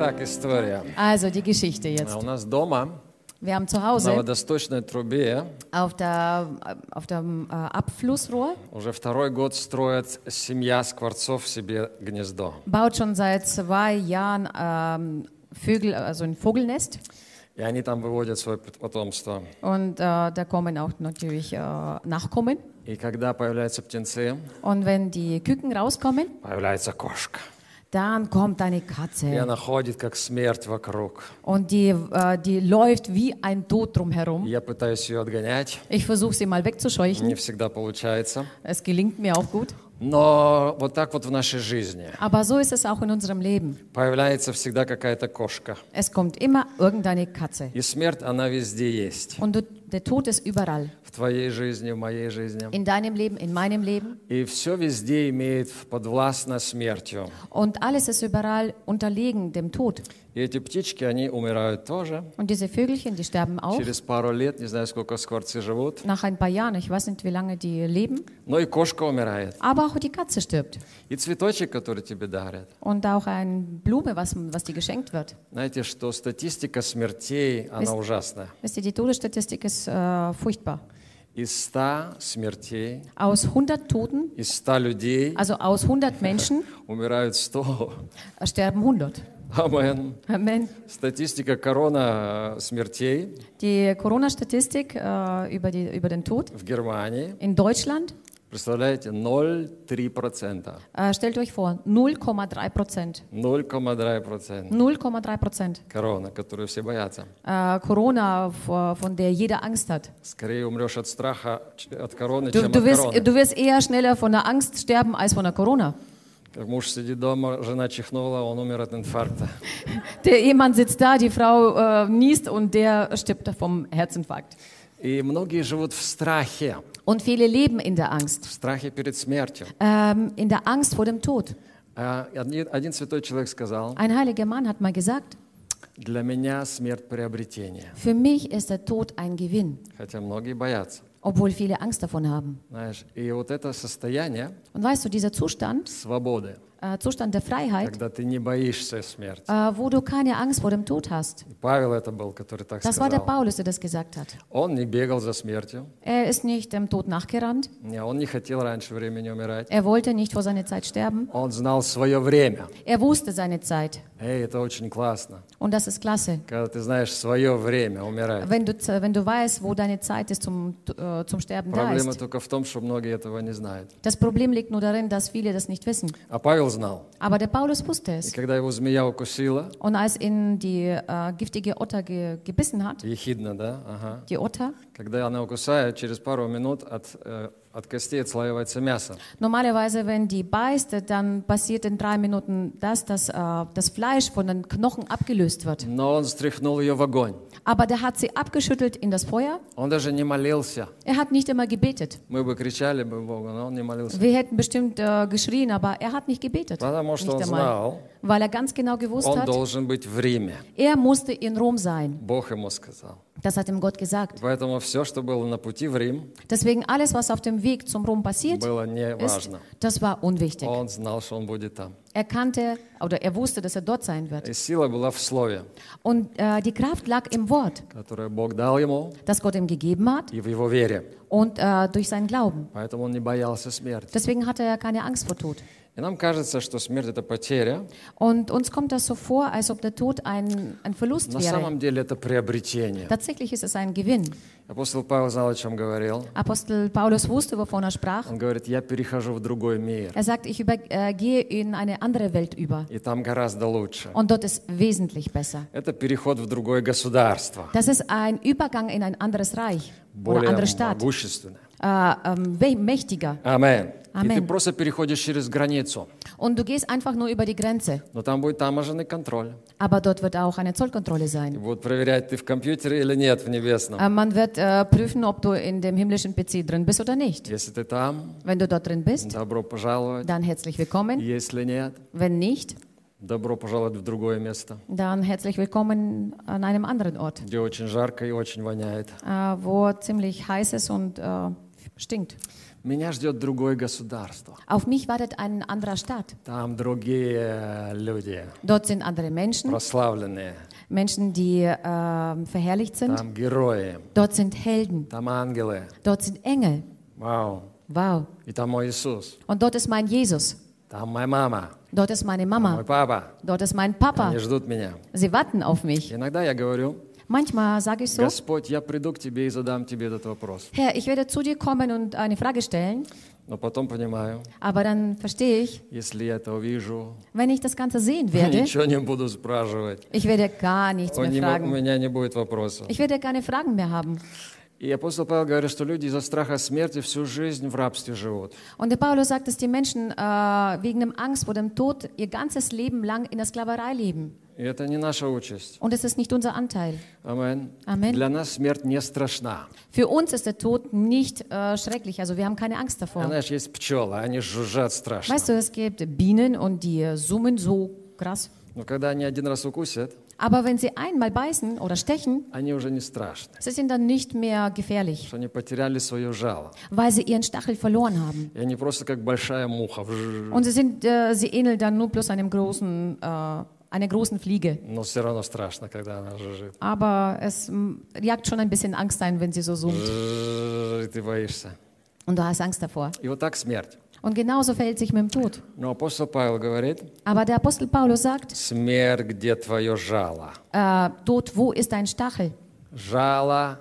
Итак, история. Also die Geschichte А jetzt. У нас дома Wir haben zu на Hause водосточной трубе auf, der, auf dem äh, Abflussrohr уже второй год строит семья скворцов себе гнездо. baut schon seit zwei Jahren ähm, Vögel, also ein Vogelnest. И они там выводят свое потомство. Und äh, da kommen auch natürlich äh, Nachkommen. И когда появляются птенцы, Und wenn die Küken rauskommen, появляется кошка. dann kommt eine И Katze. она ходит, как смерть вокруг. Und die, äh, die läuft wie ein Tod И drumherum. Я пытаюсь ее отгонять. Ich versuche sie mal wegzuscheuchen. Не всегда получается. Es gelingt mir auch gut. Но вот так вот в нашей жизни. Aber so ist es auch in unserem Leben. Появляется всегда какая-то кошка. Es kommt immer irgendeine Katze. И смерть, она везде есть. Und du, der Tod ist überall. В твоей жизни, в моей жизни. In deinem Leben, in meinem Leben. И все везде имеет подвластно смертью. Und alles ist überall unterlegen dem Tod. И эти птички, они умирают тоже. Und diese Vögelchen, die sterben auch. Через пару лет, не знаю, сколько скворцы живут. Nach ein paar Jahren, ich weiß nicht, wie lange die leben. Но и кошка умирает. Aber auch die Katze stirbt. И цветочек, который тебе дарят. Und auch eine Blume, was, was dir geschenkt wird. Знаете, что статистика смертей, она Есть- ужасная. Wisst ihr, die Todesstatistik ist äh, furchtbar. Из 100 смертей, Aus 100 Toten, из 100 людей also aus 100 Menschen, умирают 100. äh, sterben 100. Амен. Amen. Статистика корона э, смертей Die Corona-Statistik äh, über, die, über den Tod в Германии, in Deutschland, представляете, 0,3%. äh, stellt euch vor, 0,3 Prozent. 0,3%. 0,3 Prozent. Корона, которую все боятся. Äh, Corona, vor- von der jeder Angst hat. Скорее умрешь от страха, ч- от короны, Du, чем du, от wirst, короны. du wirst eher schneller von der Angst sterben als von der Corona. Как муж сидит дома, жена чихнула, он умер от инфаркта. Der Ehemann sitzt da, die Frau äh, niest und der stirbt vom Herzinfarkt. И многие живут в страхе, Und viele leben in der Angst, в страхе перед смертью. ähm, in der Angst vor dem Tod. А Один, один святой человек сказал, Ein heiliger Mann hat mal gesagt, для меня смерть приобретение. für mich ist der Tod ein Gewinn, Хотя многие боятся. obwohl viele Angst davon haben. Знаешь, и вот это состояние Und weißt du, dieser Zustand, свободы, äh, Zustand der Freiheit, когда ты не боишься смерти. äh, wo du keine Angst vor dem Tod hast. И Павел это был, который так Das war der сказал. Paulus, der das gesagt hat. Он не бегал за смертью, Er ist nicht dem Tod nachgerannt. не, он не хотел раньше времени умирать. Er wollte nicht vor seiner Zeit sterben. Он знал свое время. Er wusste seine Zeit. Эй, это очень классно, Und das ist klasse. когда ты знаешь свое время умирать. Wenn du, wenn du weißt, wo deine Zeit ist zum, äh, zum Sterben da Проблема ist. только в том, что многие этого не знают. Das Problem liegt nur darin, dass viele das nicht wissen. А Павел Знал. Aber der Paulus wusste И es. когда его змея укусила, Und als ihn die äh, giftige Otter ge gebissen hat, ехидно, да? Ага. die Otter, Когда она укусает, через пару минут от, э, от костей отслаивается мясо. normalerweise, wenn die beißt, dann passiert in drei Minuten das, dass äh, das Fleisch von den Knochen abgelöst wird. Но он стряхнул ее в огонь. Aber der hat sie abgeschüttelt in das Feuer. Он даже не молился. Er hat nicht immer gebetet. Мы бы кричали бы Богу, но он не молился. Wir hätten bestimmt äh, geschrien, aber er hat nicht gebetet. Потому что Nicht он einmal. знал, Weil er ganz genau gewusst он hat, должен быть в Риме. er musste in Rom sein. Бог ему сказал. Das hat ihm Gott gesagt. Поэтому все, что было на пути в Рим, Deswegen alles, was auf dem Weg zum Rom passiert было не ist, важно. das war unwichtig. Он знал, что он будет там. Er kannte oder er wusste, dass er dort sein wird. И сила была в слове, Und äh, die Kraft lag im Wort, которое Бог дал ему, das Gott ihm gegeben hat и в его вере. und äh, durch seinen Glauben. Поэтому он не боялся смерти. Deswegen hatte er keine Angst vor Tod. И нам кажется, что смерть – это потеря. Und uns kommt das so vor, als ob der Tod ein, ein Verlust На wäre. самом деле это приобретение. Tatsächlich ist es ein Gewinn. Апостол Павел знал, о чем говорил. Apostel Paulus wusste, wovon er sprach. Он говорит, я перехожу в другой мир, Er sagt, ich über, äh, gehe in eine andere Welt über. и там гораздо лучше. Und dort ist wesentlich besser. Это переход в другое государство, Das ist ein Übergang in ein anderes Reich oder более andere Stadt. могущественное. Äh, ähm, we- mächtiger. Амен. И ты Амен. просто переходишь через границу. Und du gehst einfach nur über die Grenze. Но там будет таможенный контроль. Aber dort wird auch eine Zollkontrolle И sein. будут проверять, ты в компьютере или нет в небесном. Äh, man wird äh, prüfen, ob du in dem himmlischen PC drin bist oder nicht. Если ты там, Wenn du dort drin bist, добро пожаловать. dann herzlich willkommen. Если нет, Wenn nicht, добро пожаловать в другое место, dann herzlich willkommen an einem anderen Ort, где очень жарко и очень воняет. äh, wo ziemlich heiß ist und äh, stinkt. Меня ждет другое государство. Auf mich wartet ein anderer Staat. Там другие люди, Dort sind andere Menschen, прославленные. Menschen, die äh, verherrlicht sind. Там герои, Dort sind Helden. там ангелы. Dort sind Engel. Вау. Wow. И там мой Иисус. Und dort ist mein Jesus. Там моя мама, Dort ist meine мой Mama. папа. Dort ist mein Papa. Они ждут меня. Sie warten auf mich. Иногда я говорю, Manchmal sage ich so, Господь, я приду к тебе и задам тебе этот вопрос. Herr, ich werde zu dir kommen und eine Frage stellen, Но потом понимаю, aber dann verstehe ich, если я это увижу, wenn ich das Ganze sehen werde, ничего не буду спрашивать. ich werde gar nichts Он mehr не мо- У fragen. меня не будет вопросов. Ich werde keine Fragen mehr haben. И апостол Павел говорит, что люди из-за страха смерти всю жизнь в рабстве живут. Und der Paulus sagt, dass die Menschen äh, wegen dem Angst vor dem Tod ihr ganzes Leben lang in der Sklaverei leben. И это не наша участь. Und es ist nicht unser Anteil. Амен. Amen. Для нас смерть не страшна. Für uns ist der Tod nicht äh, schrecklich, also wir haben keine Angst davor. Знаешь, есть пчелы, они жужжат страшно. Weißt du, es gibt Bienen und die äh, summen so krass. Но когда они один раз укусят, Aber wenn sie einmal beißen oder stechen, они уже не страшны. sie sind dann nicht mehr gefährlich, Что они потеряли свое жало. weil sie ihren Stachel verloren haben. И они просто как большая муха. вжж. Und sie, sind, äh, sie ähneln dann nur bloß einem großen, äh, einer großen Fliege. Но все равно страшно, когда она жужжит. Aber es mm, jagt schon ein bisschen Angst ein, wenn sie so summt. Жжж, И ты боишься. Und du hast Angst davor. И вот так смерть. Und genauso verhält sich mit dem Tod. Но апостол Павел говорит, Aber der Apostel Paulus sagt, смерть, где твое жало? äh, Tod, wo ist dein Stachel? Жало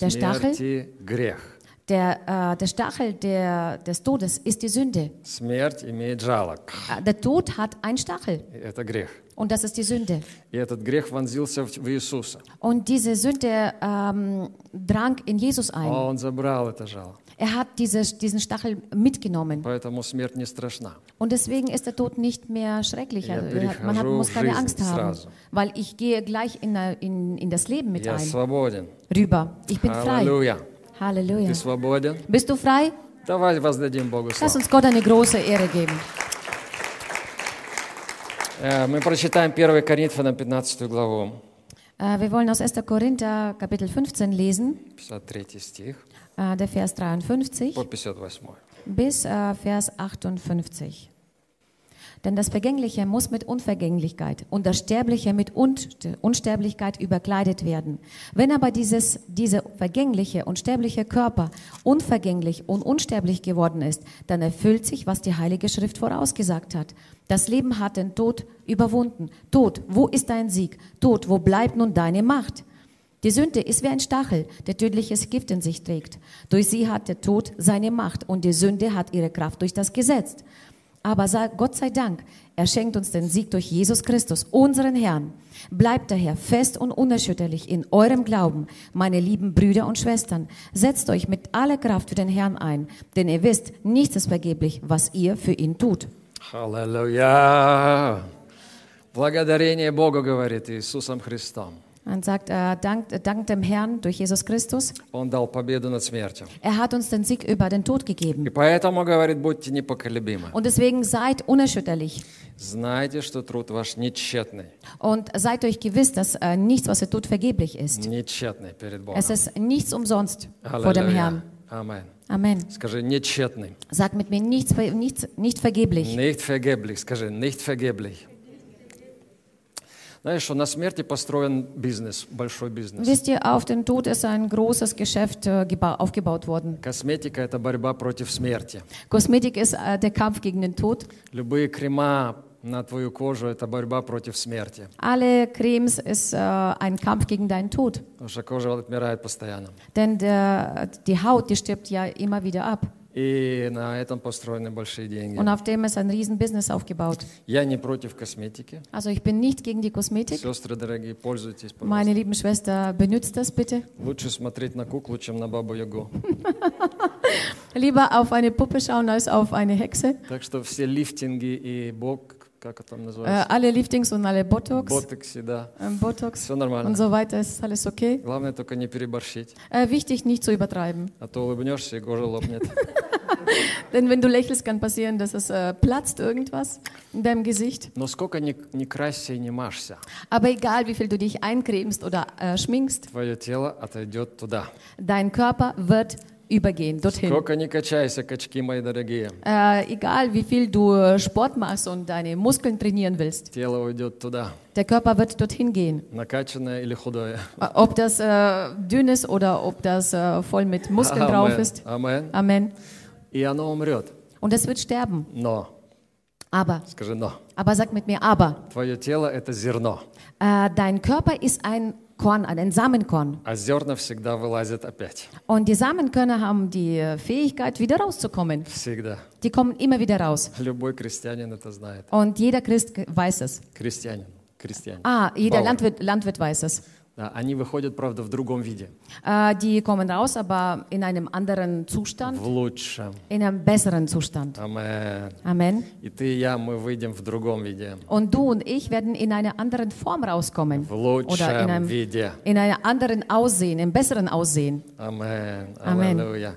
Der Stachel? смерти – грех. Der, äh, der Stachel der, des Todes ist die Sünde. Смерть имеет жало. Äh, Der Tod hat einen Stachel И Это грех. und das ist die Sünde. И этот грех вонзился в в Иисуса. Und diese Sünde ähm, drang in Jesus ein. Он забрал это жало. Er hat diese, diesen Stachel mitgenommen. Поэтому смерть не страшна. Und deswegen ist der Tod nicht mehr schrecklich. Ja, Also, er hat- man hat, перехожу muss в keine жизнь Angst haben, сразу. weil ich gehe gleich in, der- in, in das Leben mit Я ein. свободен. Rüber. Ich bin frei. Аллилуйя. Halleluja. Ты свободен? Bist du frei? Давай воздадим Богу Lass славу. uns Gott eine große Ehre geben. Э, Мы прочитаем 1 Коринфянам 15 главу, Äh, wir wollen aus 1. Korinther Kapitel 15 lesen, 53 стих äh, der Vers 53 по 58. bis äh, Vers 58. Denn das Vergängliche muss mit Unvergänglichkeit und das Sterbliche mit Unst- Unsterblichkeit überkleidet werden. Wenn aber dieses, diese vergängliche und sterbliche Körper unvergänglich und unsterblich geworden ist, dann erfüllt sich, was die Heilige Schrift vorausgesagt hat. Das Leben hat den Tod überwunden. Tod, wo ist dein Sieg? Tod, wo bleibt nun deine Macht? Die Sünde ist wie ein Stachel, der tödliches Gift in sich trägt. Durch sie hat der Tod seine Macht und die Sünde hat ihre Kraft durch das Gesetz. Aber sei, Gott sei Dank, er schenkt uns den Sieg durch Jesus Christus, unseren Herrn. Bleibt daher fest und unerschütterlich in eurem Glauben, meine lieben Brüder und Schwestern. Setzt euch mit aller Kraft für den Herrn ein, denn ihr wisst, nichts ist vergeblich, was ihr für ihn tut. Аллилуйя! Благодарение Богу, говорит Иисусом Христом. Man sagt, äh, dank, äh, dank dem Herrn durch Jesus Christus. Он дал победу над смертью. Er hat uns den Sieg über den Tod gegeben. И поэтому, говорит, будьте непоколебимы. Und deswegen seid unerschütterlich Знайте, что труд ваш нетчетный. und seid euch gewiss, dass äh, nichts, was ihr tut, vergeblich ist. Нетчетный перед Богом. Es ist nichts umsonst vor dem Аллилуйя. Herrn. Амен. Amen. Скажи, нетчетный. Sag mit mir nichts, ver- nichts nicht vergeblich. Nicht vergeblich. Скажи, nicht vergeblich. Wisst ihr, auf den Tod ist ein großes Geschäft äh, geba- aufgebaut worden. Косметика – это борьба против смерти. Kosmetik ist äh, der Kampf gegen den Tod. Любые крема на твою кожу – это борьба против смерти. Alle Cremes ist äh, ein Kampf gegen deinen Tod. Потому что кожа отмирает постоянно. Denn der, die Haut, die stirbt ja immer wieder ab. И на этом построены большие деньги. Und auf dem ist ein Riesenbusiness aufgebaut. Я не против косметики. Also ich bin nicht gegen die Kosmetik. Сестры дорогие, пользуйтесь, пожалуйста. Meine lieben Schwester, benutzt das bitte. Лучше смотреть на куклу, чем на бабу Ягу. Lieber auf eine Puppe schauen als auf eine Hexe. Так что все лифтинги и бок, как это там Äh, называется? alle Liftings und alle Botox, Ботокси, да. ähm, Botox Все und нормально. so weiter ist alles okay. Главное только не переборщить. Äh, wichtig, nicht zu übertreiben. А то улыбнешься, и кожа лопнет. Denn wenn du lächelst, kann passieren, dass es äh, platzt irgendwas in deinem Gesicht. Но сколько ни, ни красься и не машься, Aber egal, wie viel du dich eincremst oder äh, schminkst, твое тело отойдет туда. dein Körper wird übergehen, dorthin. Сколько не качайся, качки мои дорогие. Äh, egal wie viel du Sport machst und deine Muskeln trainieren willst, Тело уйдет туда, der Körper wird dorthin gehen. накачанное или худое. Äh, Ob das äh, dünn ist oder ob das äh, voll mit Muskeln drauf Амен. ist. Амен. Amen. И оно умрет. Und es wird sterben. Но, Aber, скажи но, aber sag mit mir, aber. твое тело – это зерно, Äh, dein Körper ist ein Korn, ein Samenkorn. а зерна всегда вылазят опять. Und die Samenkörner haben die äh, Fähigkeit, wieder rauszukommen. Всегда. Die kommen immer wieder raus. Любой крестьянин это знает. Und jeder Christ weiß es. Крестьянин, крестьянин. Ah, jeder Bauer. Landwirt, Landwirt weiß es. Да, они выходят, правда, в другом виде, Äh, die kommen raus, aber in einem anderen Zustand, в лучшем. in einem besseren Zustand. Амен. Amen. И ты и я, мы выйдем в другом виде, Und du und ich werden in einer anderen Form rauskommen. в Oder in лучшем einem, виде. in einer anderen Aussehen, im besseren Aussehen. Амен. Амен. Аллилуйя.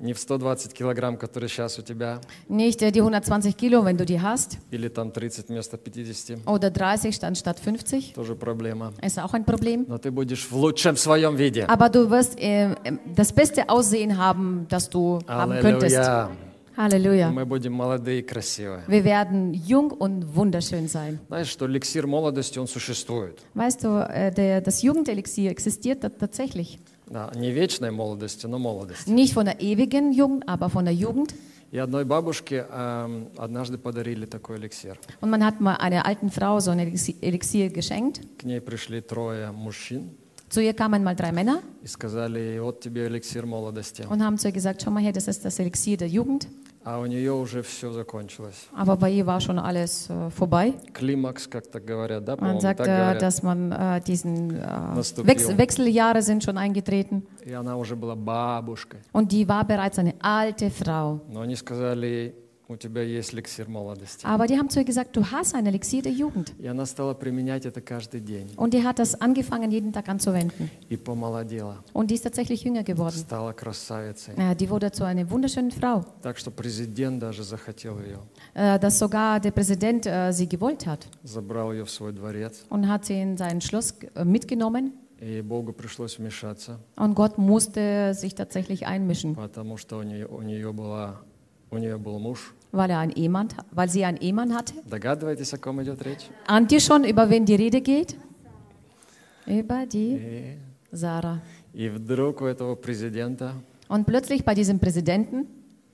Не в 120 килограмм, которые сейчас у тебя, Nicht äh, die 120 Kilo, wenn du die hast, или там 30 вместо 50, oder 30 stand statt 50, тоже проблема. ist auch ein Problem. Но ты будешь в лучшем своем виде. Aber du wirst äh, das beste Aussehen haben, das du haben könntest. Аллилуйя. Halleluja. Мы будем молодые и красивые. Wir werden jung und wunderschön sein. Знаешь, что эликсир молодости, он существует. Weißt du, äh, der, das Jugendelixier existiert da- tatsächlich. Да, не вечной молодости, но молодости. Nicht von der ewigen Jugend, aber von der Jugend. И одной бабушке эм, однажды подарили такой эликсир. Und man hat mal einer alten Frau so ein Elixier- Elixier geschenkt. К ней пришли трое мужчин Zu ihr kamen mal drei Männer и сказали, вот тебе эликсир молодости. und haben zu ihr gesagt, schau mal her, das ist das Elixier der Jugend. А у нее уже все закончилось. Aber bei ihr war schon alles äh, vorbei. Климакс, как так говорят, да, Man по-моему, sagt, так äh, говорят. dass man äh, diesen äh, Наступил. Wechsel, Wechseljahre sind schon eingetreten. И она уже была бабушкой. Und die war bereits eine alte Frau. Но они сказали, у тебя есть эликсир молодости. Aber die haben zu ihr gesagt, du hast ein Elixier der Jugend. И она стала применять это каждый день. Und die hat das angefangen, jeden Tag anzuwenden. И помолодела. Und die ist tatsächlich jünger geworden. Стала красавицей. Äh, die wurde zu einer wunderschönen Frau, Так что президент даже захотел ее. äh, dass sogar der Präsident äh, sie gewollt hat Забрал ее в свой дворец. und hat sie in sein Schloss äh, mitgenommen. И Богу пришлось вмешаться, Und Gott musste sich tatsächlich einmischen, потому что у нее, у нее, была, у нее был муж. weil, er einen Ehemann, weil sie einen Ehemann hatte. Догадываетесь, о ком идет речь? Ahnt ihr schon, über wen die Rede geht? Über die И, Sarah. и вдруг у этого президента Und plötzlich bei diesem Präsidenten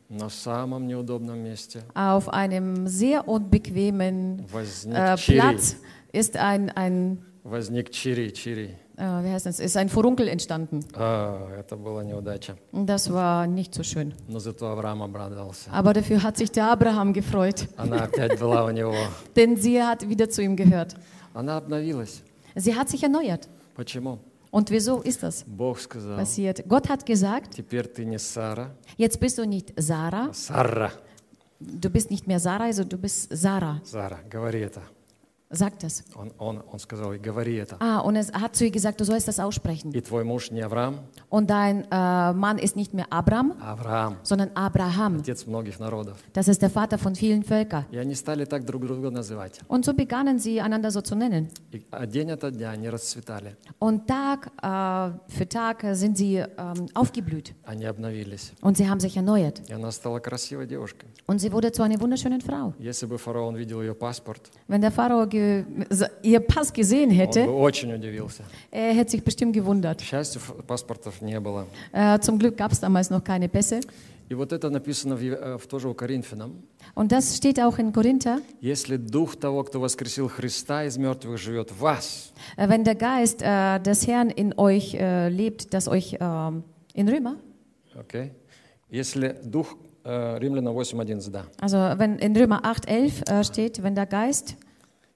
на самом неудобном месте auf einem sehr unbequemen возник äh, чири. Platz ist ein, ein Возник чири, чири. äh, wie heißt das, ist ein Furunkel entstanden. А, это была неудача. Und das war nicht so schön. Но зато Авраам обрадовался. Aber dafür hat sich der Abraham gefreut, Она опять была у него. denn sie hat wieder zu ihm gehört. Она обновилась. Sie hat sich erneuert. Почему? Und wieso ist das Бог сказал, passiert? Gott hat gesagt, теперь ты не Сара, jetzt bist du nicht Sarah, а Сара. du bist nicht mehr Sarah, also du bist Sarah. Сара, говори это. Sagt das. Он, он, он сказал, и говори это. Ah, und es hat zu ihr gesagt, du sollst das aussprechen. И твой муж не Авраам, Und dein äh, Mann ist nicht mehr Abram, а Авраам, sondern Abraham. отец многих народов. Das ist der Vater von vielen Völkern. И они стали так друг друга называть. Und so begannen sie einander so zu nennen. И а день ото дня они расцветали, Und Tag äh, für Tag sind sie ähm, aufgeblüht. они обновились. Und sie haben sich erneuert. И она стала красивой девушкой. Und sie wurde zu einer wunderschönen Frau. Если бы фараон видел ее паспорт, Wenn der Pharao ge ihr Pass gesehen он hätte, бы очень удивился. er hätte sich bestimmt К gewundert. счастью, ф- паспортов не было. Äh, zum Glück gab es damals noch keine Pässe. И вот это написано в, Е- э, в тоже у Коринфянам. Und das steht auch in Korinther. Если дух того, кто воскресил Христа из мертвых, живет в вас, Äh, wenn der Geist äh, des Herrn in euch äh, lebt, das euch ähm, in Römer, окей? Если дух э, Римляна 8.11, да. also wenn in Römer 8,11 äh, steht, wenn der Geist,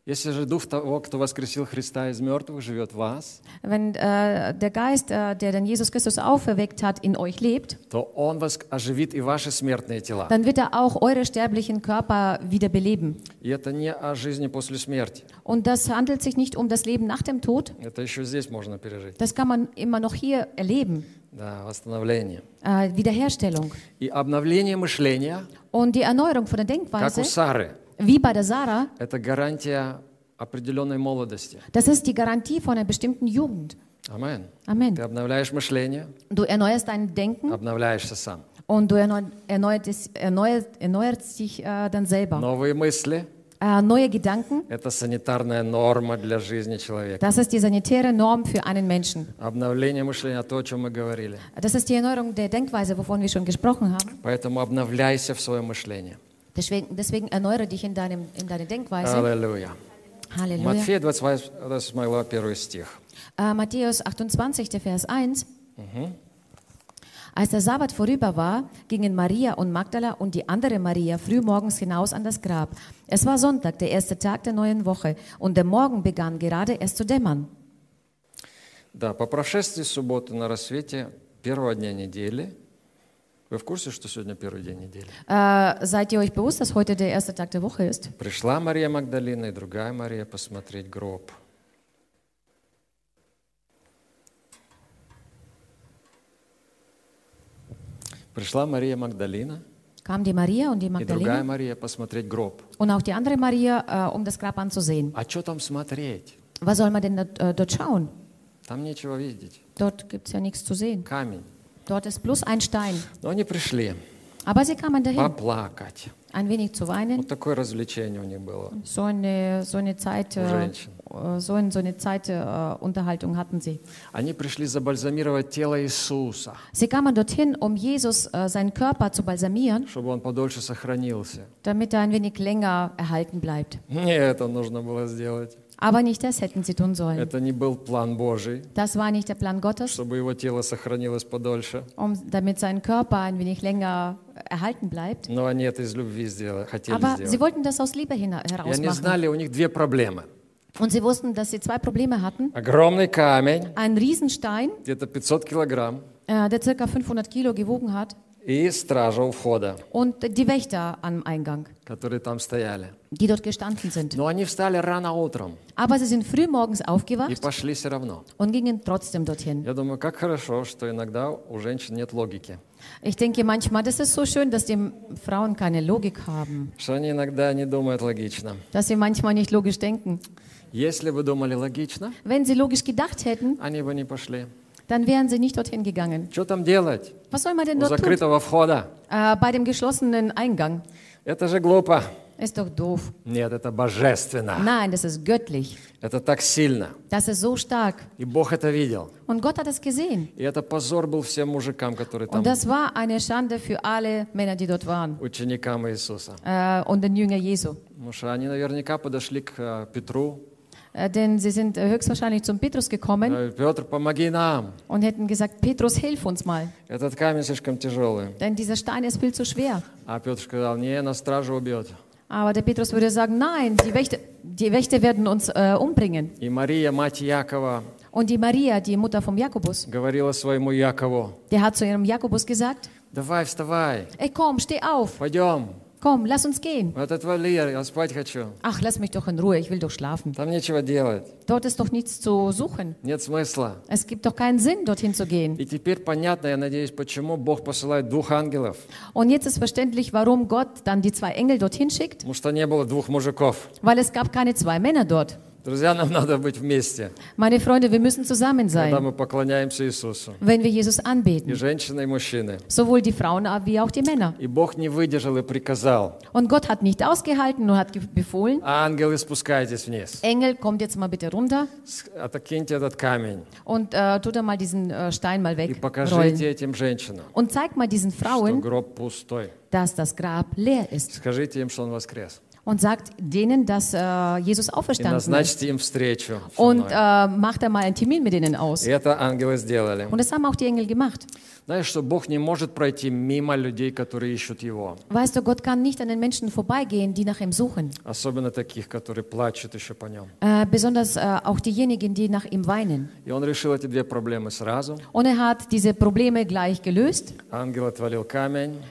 Если же дух того, кто воскресил Христа из мертвых, живет в вас, wenn äh, der Geist, äh, der den Jesus Christus auferweckt hat, in euch lebt, то Он воск- оживит и ваши смертные тела. dann wird er auch eure sterblichen Körper wieder beleben. И это не о жизни после смерти. Und das handelt sich nicht um das Leben nach dem Tod. Это еще здесь можно пережить. Das kann man immer noch hier erleben. Да, восстановление. Äh, Wiederherstellung. И обновление мышления, Und die Erneuerung von der как у Denkweise, Сары, wie bei der Sarah, это гарантия определенной молодости. das ist die Garantie von einer bestimmten Jugend. Amen. Amen. Ты обновляешь мышление, Du erneuerst dein Denken обновляешься сам. und du erneuert, erneuert, es- erneuert, erneuert dich äh, dann selber. Новые мысли Äh, neue Gedanken, – это санитарная норма для жизни человека. das ist die sanitäre Norm für einen Menschen. Обновление мышления – то, о чем мы говорили. Das ist die Erneuerung der Denkweise, wovon wir schon gesprochen haben. Поэтому обновляйся в своем мышлении. Deswegen, deswegen erneuere dich in, deinem, in deiner Denkweise. Аллилуйя. Halleluja. Матфея 28, 28 глава, 1 стих. Äh, Matthäus 28, der Vers 1. Als der Sabbat vorüber war, gingen Maria und Magdala und die andere Maria frühmorgens hinaus an das Grab. Es war Sonntag, der erste Tag der neuen Woche, und der Morgen begann gerade erst zu dämmern. Да, по прошествии субботы на рассвете первого дня недели, вы в курсе, что сегодня первый день недели? Äh, seid ihr euch bewusst, dass heute der erste Tag der Woche ist? Пришла Мария Магдалина и другая Мария посмотреть гроб. Пришла Мария Магдалина Kam die Maria und die и другая Magdalena Мария посмотреть гроб. und auch die andere Maria, äh, um das Grab anzusehen. А что там смотреть? Was soll man denn dort, äh, schauen? Там нечего видеть. Dort gibt es ja nichts zu sehen. Камень. Dort ist bloß ein Stein. Но они пришли Aber sie kamen dahin, поплакать. ein wenig zu weinen. Вот такое развлечение у них было. So eine, so eine Zeit, äh, Женщин. äh, so, ein, so eine Zeit äh, Unterhaltung hatten sie. Они пришли забальзамировать тело Иисуса, Sie kamen dorthin, um Jesus äh, seinen Körper zu balsamieren, чтобы он подольше сохранился. damit er ein wenig länger erhalten bleibt. Не это нужно было сделать. Aber nicht das hätten sie tun sollen. Это не был план Божий, Das war nicht der Plan Gottes, чтобы его тело сохранилось подольше. um, damit sein Körper ein wenig länger erhalten bleibt. Но они это из любви сделали, хотели Aber sie сделать. wollten das aus Liebe hina- И heraus они machen. знали, у них две проблемы. Und sie wussten, dass sie zwei Probleme hatten. Огромный камень, Ein Riesenstein, где-то 500 килограмм, äh, der ca. 500 Kilo gewogen hat, и стража у входа, und die Wächter am Eingang, которые там стояли. die dort gestanden sind. Но они встали рано утром Aber sie sind früh morgens и aufgewacht пошли все равно. und gingen trotzdem dorthin. Я думаю, как хорошо, что иногда у женщин нет логики. Ich denke manchmal, das ist so schön, dass die Frauen keine Logik haben, Что они иногда не думают логично. dass sie manchmal nicht logisch denken. Если бы думали логично, Wenn sie logisch gedacht hätten, они бы не пошли. Dann wären sie nicht dorthin gegangen. Что там делать Was soll man denn у dort tun? закрытого входа? Äh, bei dem geschlossenen Eingang. Это же глупо. Ist doch doof. Нет, это божественно. Nein, das ist göttlich. Это так сильно. Das ist so stark. И Бог это видел. Und Gott hat es gesehen. И это позор был всем мужикам, которые там, Und das war eine Schande für alle Männer, die dort waren. ученикам Иисуса. Äh, und den Jünger Jesu. Потому что они наверняка подошли к э, Петру. Äh, denn sie sind äh, höchstwahrscheinlich zum Petrus gekommen Э, Петр, помоги нам. und hätten gesagt, Petrus, hilf uns mal. Этот камень слишком тяжелый. Denn dieser Stein ist viel zu schwer. А Петр сказал, не, нас стража убьет. Aber der Petrus würde sagen, nein, die Wächter, die Wächter werden uns äh, umbringen. И Мария, мать Якова, Und die Maria, die Mutter vom Jakobus, говорила своему Якову, der hat zu ihrem Jakobus gesagt, давай, вставай, ey komm, steh auf, пойдем. komm, lass uns gehen. Вот отвали, я спать хочу. Ach, lass mich doch in Ruhe, ich will doch schlafen. Там нечего делать, Dort ist doch nichts zu suchen. нет смысла. Es gibt doch keinen Sinn, dorthin zu gehen. И теперь понятно, я надеюсь, почему Бог посылает двух ангелов. Und jetzt ist verständlich, warum Gott dann die zwei Engel dorthin schickt, Потому что не было двух мужиков. weil es gab keine zwei Männer dort. Друзья, нам надо быть вместе, Meine Freunde, wir müssen zusammen когда sein, мы поклоняемся Иисусу. wenn wir Jesus И anbeten. женщины, и мужчины. Sowohl die Frauen wie auch die Männer. И Бог не выдержал и приказал, Und Gott hat nicht ausgehalten und hat ge- befohlen, ангелы, спускайтесь вниз, Engel, kommt jetzt mal bitte runter С- отокиньте этот камень und äh, tut er mal diesen äh, Stein mal и wegrollen. покажите этим женщинам, Und zeigt mal diesen что Frauen, гроб пустой. dass das Grab leer ist. Скажите им, что он воскрес. und sagt denen, dass äh, Jesus auferstanden ist. Und äh, macht er mal einen Termin mit ihnen aus. Und das haben auch die Engel gemacht. Weißt du, Gott kann nicht an den Menschen vorbeigehen, die nach ihm suchen. Äh, besonders äh, auch diejenigen, die nach ihm weinen. Und er hat diese Probleme gleich gelöst.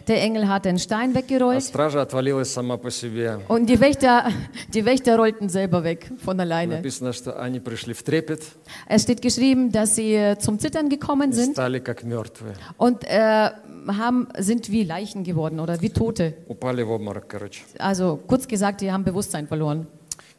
Der Engel hat den Stein weggerollt. Und отвалилась сама по себе. Und die Wächter, die Wächter rollten selber weg von alleine. Написано, что они пришли в трепет Es steht geschrieben, dass sie äh, zum Zittern gekommen и sind стали как мертвые. und äh, haben, sind wie Leichen geworden oder wie Tote. Упали в обморок, короче. Also kurz gesagt, die haben Bewusstsein verloren.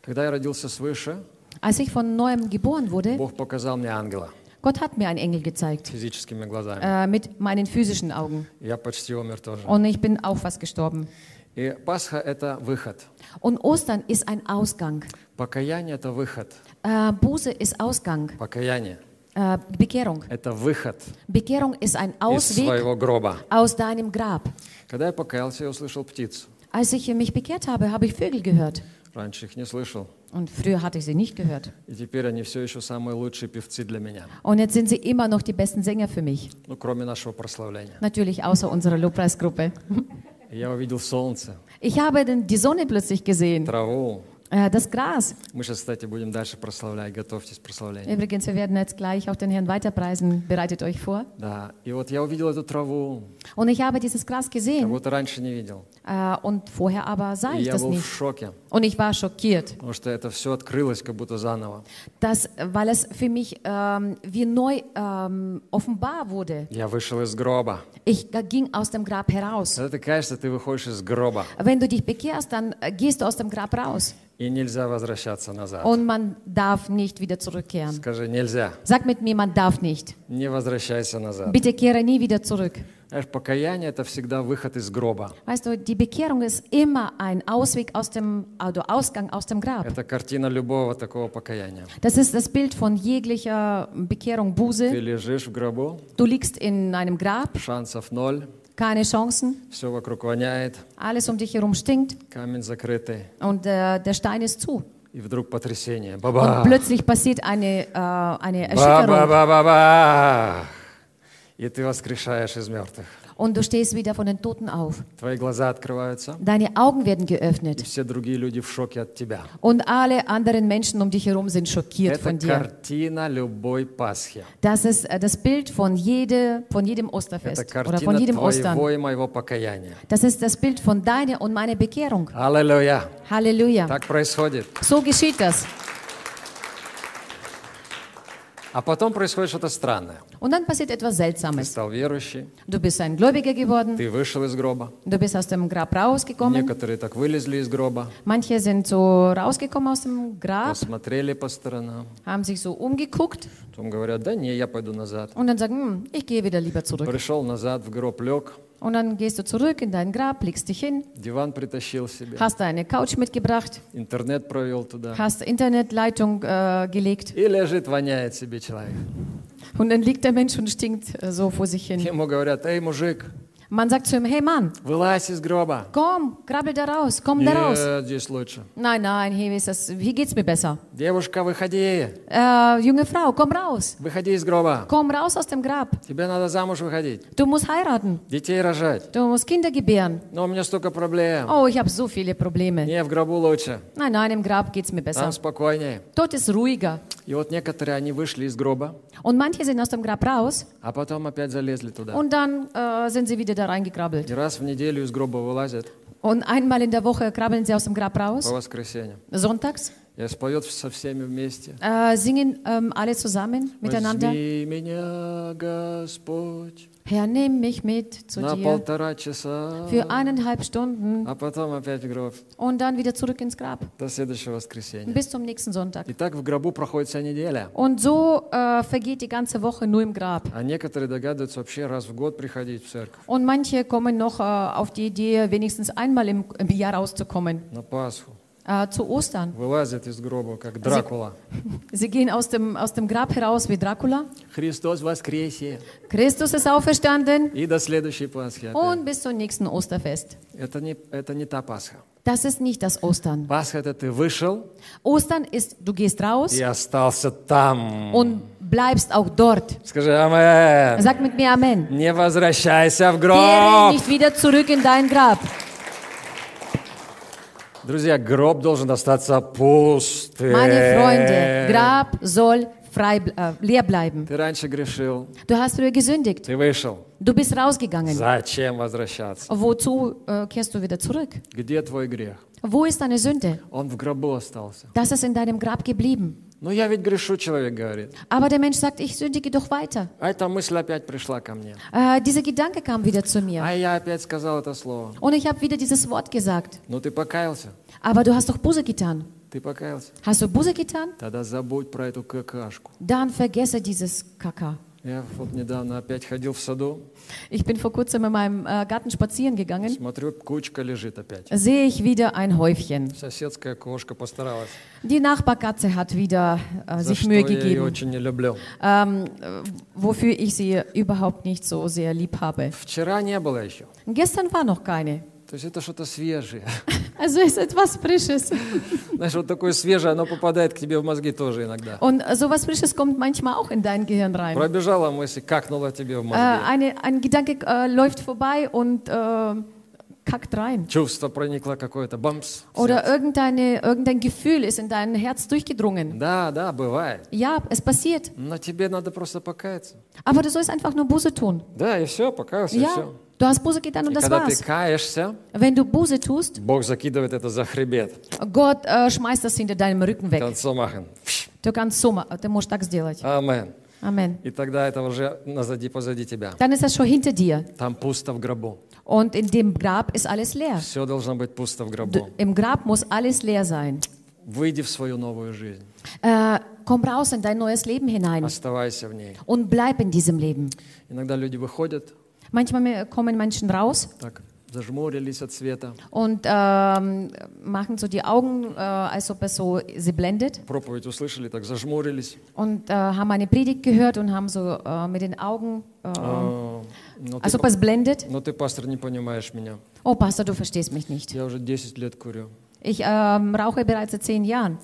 Когда я родился свыше, Als ich von neuem geboren wurde, Бог показал мне ангела. Gott hat mir einen Engel gezeigt. физическими глазами. Äh, mit meinen physischen Augen. Я почти умер тоже. Und ich bin auch fast gestorben. И Пасха – это выход. Und Ostern ist ein Ausgang. Покаяние – это выход. Äh, Buße ist Ausgang. Покаяние Äh, Bekehrung. – это выход Bekehrung ist ein из Ausweg своего гроба. aus deinem Grab. Когда я покаялся, я услышал птицу. Als ich mich bekehrt habe, habe ich Vögel gehört. Раньше их не слышал. Und früher hatte ich sie nicht gehört. И теперь они все еще самые лучшие певцы для меня. Und jetzt sind sie immer noch die besten Sänger für mich. Ну, кроме нашего прославления. Natürlich außer unserer Lobpreisgruppe. И Я увидел солнце, Ich habe denn die Sonne plötzlich gesehen. Bravo Äh, das Gras. Мы сейчас, кстати, будем дальше прославлять. Готовьтесь к прославлению. Übrigens, wir werden jetzt gleich auch den Herrn weiterpreisen. Bereitet euch vor. Да. И вот я увидел эту траву, Und ich habe dieses Gras как gesehen. будто раньше не видел. Äh, und vorher aber sah И ich я das был в nicht. шоке, Und ich war schockiert, потому что это все открылось как будто заново. dass, weil es für mich ähm, wie neu ähm, offenbar wurde. Я вышел из гроба. Ich ging aus dem Grab heraus. Когда ты каешься, ты выходишь из гроба. Wenn du dich bekehrst, dann äh, gehst du aus dem Grab raus. И нельзя возвращаться назад. Und man darf nicht wieder zurückkehren. Скажи, нельзя. Sag mit mir, man darf nicht. Не возвращайся назад. Bitte kehre nie wieder zurück. Знаешь, покаяние – это всегда выход из гроба. Weißt du, die Bekehrung ist immer ein Ausweg aus dem, also Ausgang aus dem Grab. Это картина любого такого покаяния. Das ist das Bild von jeglicher Bekehrung, Ты Buße. лежишь в гробу, Du liegst in einem Grab, шансов ноль, keine Chancen, все вокруг воняет, alles um dich herum stinkt камень закрытый, und äh, der Stein ist zu. и вдруг потрясение. Und Баба! plötzlich passiert eine, äh, eine Erschütterung Ба-ба-ба-ба-ба! И ты воскрешаешь из мертвых. und du stehst wieder von den Toten auf. Твои глаза открываются, Deine Augen werden и geöffnet все другие люди в шоке от тебя. und alle anderen Menschen um dich herum sind schockiert Это von dir. картина любой Пасхи. Das ist äh, das Bild von, jede, von jedem Это Osterfest oder картина von jedem Ostern. твоего и моего покаяния. Das ist das Bild von deiner und meiner Bekehrung. Аллилуйя! Halleluja. Так происходит. So geschieht das. А потом происходит что-то странное. Und dann passiert etwas Ты Seltsames. стал верующий, Du bist ein Gläubiger geworden, ты вышел из гроба. du bist aus dem Grab rausgekommen. Некоторые так вылезли из гроба, Manche sind so rausgekommen aus dem Grab, посмотрели по сторонам. haben sich so umgeguckt Потом говорят, да не, я pойду назад. und dann sagen, hm, ich gehe wieder lieber zurück. Пришел назад, в гроб лег, Und dann gehst du zurück in dein Grab, legst dich hin, диван притащил себе, hast eine Couch mitgebracht, интернет провел туда. hast Internetleitung äh, gelegt И лежит, воняет себе человек. und dann liegt der Mensch und stinkt äh, so vor sich hin. Ему говорят, эй, мужик, Man sagt zu ihm, hey Mann, вылазь из гроба. komm, krabbel da raus, komm da raus. Нет, здесь лучше. Nein, nein, hier, ist das, hier geht's mir besser. Девушка, выходи. Äh, junge Frau, komm raus. Выходи из гроба. Komm raus aus dem Grab. Тебе надо замуж выходить, Du musst heiraten. детей рожать. Du musst Kinder gebären. Но у меня столько проблем. Oh, ich habe so viele Probleme. Не, в гробу лучше. Nein, nein, im Grab geht's mir besser. Там спокойнее. Dort ist ruhiger. И вот некоторые, они вышли из гроба, Und manche sind aus dem Grab raus а потом опять залезли туда. und dann äh, sind sie wieder da И reingekrabbelt. раз в неделю из гроба вылазят Und einmal in der Woche krabbeln sie aus dem Grab по raus, воскресеньям. sonntags, И споет со всеми вместе. äh, singen ähm, alle zusammen miteinander. Возьми меня, Господь, Herr, nimm mich mit zu на dir полтора часа, für eineinhalb Stunden а потом опять в гроб und dann wieder zurück ins Grab до следующего воскресенья. bis zum nächsten Sonntag. И так в гробу проходит вся неделя. Und so äh, vergeht die ganze Woche nur im Grab. А некоторые догадываются вообще раз в год приходить в церковь Und manche kommen noch äh, auf die Idee, wenigstens einmal im, im Jahr rauszukommen, на Пасху. äh, zu Ostern. Вылазят из гроба, как Дракула. Sie gehen aus dem, aus dem Grab heraus wie Dracula. Христос воскресе! Christus ist auferstanden И до следующей Пасхи опять. und bis zum nächsten Osterfest. Это не, это не та Пасха. Das ist nicht das Ostern. Пасха – это ты вышел Ostern ist, du gehst raus и остался там. und bleibst auch dort. Скажи Амен. Sag mit mir Amen. Не возвращайся в Kehre гроб. nicht wieder zurück in dein Grab. Друзья, гроб должен остаться пустым. Meine Freunde, Grab soll frei, bl- äh, leer bleiben. Ты раньше грешил, Du hast früher gesündigt. ты вышел. Du bist rausgegangen. Зачем возвращаться? Wozu äh, kehrst du wieder zurück? Где твой грех? Wo ist deine Sünde? Он в гробу остался. Das ist in deinem Grab geblieben. Ну я ведь грешу, человек говорит. Aber der Mensch sagt, ich sündige doch weiter. А эта мысль опять пришла ко мне. Äh, dieser Gedanke kam wieder zu mir. А я опять сказал это слово. Und ich habe wieder dieses Wort gesagt. Ну ты покаялся. Aber du hast doch Buße getan. Ты покаялся? Hast du Buße getan? Тогда забудь про эту какашку. Dann vergesse dieses Kaka. Я вот недавно опять ходил в саду, Ich bin vor kurzem in meinem äh, Garten spazieren gegangen. смотрю, кучка лежит опять. Sehe ich wieder ein Häufchen. Соседская кошка постаралась. Die Nachbarkatze hat wieder äh, За sich что Mühe я ее gegeben, очень не люблю. ähm, äh, wofür ich sie überhaupt nicht so sehr lieb habe. Вчера не было еще. Gestern war noch keine. То есть это что-то свежее. Also ist etwas Frisches. Знаешь, вот такое свежее, оно попадает к тебе в мозги тоже иногда. Und sowas Frisches kommt manchmal auch in dein Gehirn rein. Пробежала мысль, какнула тебе в Äh, мозги. eine, ein Gedanke äh, läuft vorbei und äh, kackt rein. Чувство проникло какое-то, бамс. Oder irgendeine, irgendein Gefühl ist in dein Herz durchgedrungen. Да, да, бывает. Ja, es passiert. Но тебе надо просто покаяться. Aber du sollst einfach nur Buße tun. Да, и все, покаялся, и Ja, все. du hast Buße getan und И das когда ты war's. каешься, Wenn du Buße tust, Бог закидывает это за хребет. Gott äh, schmeißt das hinter deinem Rücken weg. Концом махом. Du kannst so, ma- du musst так сделать. Амен. Amen. И тогда это уже назади, позади тебя. Dann ist das schon hinter dir. Там пусто в гробу. Und in dem Grab ist alles leer. Все должно быть пусто в Du, гробу. Im Grab muss alles leer sein. Выйди в свою новую жизнь. Äh, komm raus in dein neues Leben hinein Оставайся в ней. und bleib in diesem Leben. Иногда люди выходят, Manchmal me- kommen Menschen raus так, зажмурились от света. und ähm, machen so die Augen, äh, als ob es so sie blendet Проповедь услышали, так зажмурились. und äh, haben eine Predigt gehört und haben so äh, mit den Augen, äh, А, Но als ты, ob es blendet. но ты, пастор, не понимаешь меня. Oh, Pastor, du verstehst mich nicht. Я уже 10 лет курю. Ich ähm, rauche bereits seit zehn Jahren.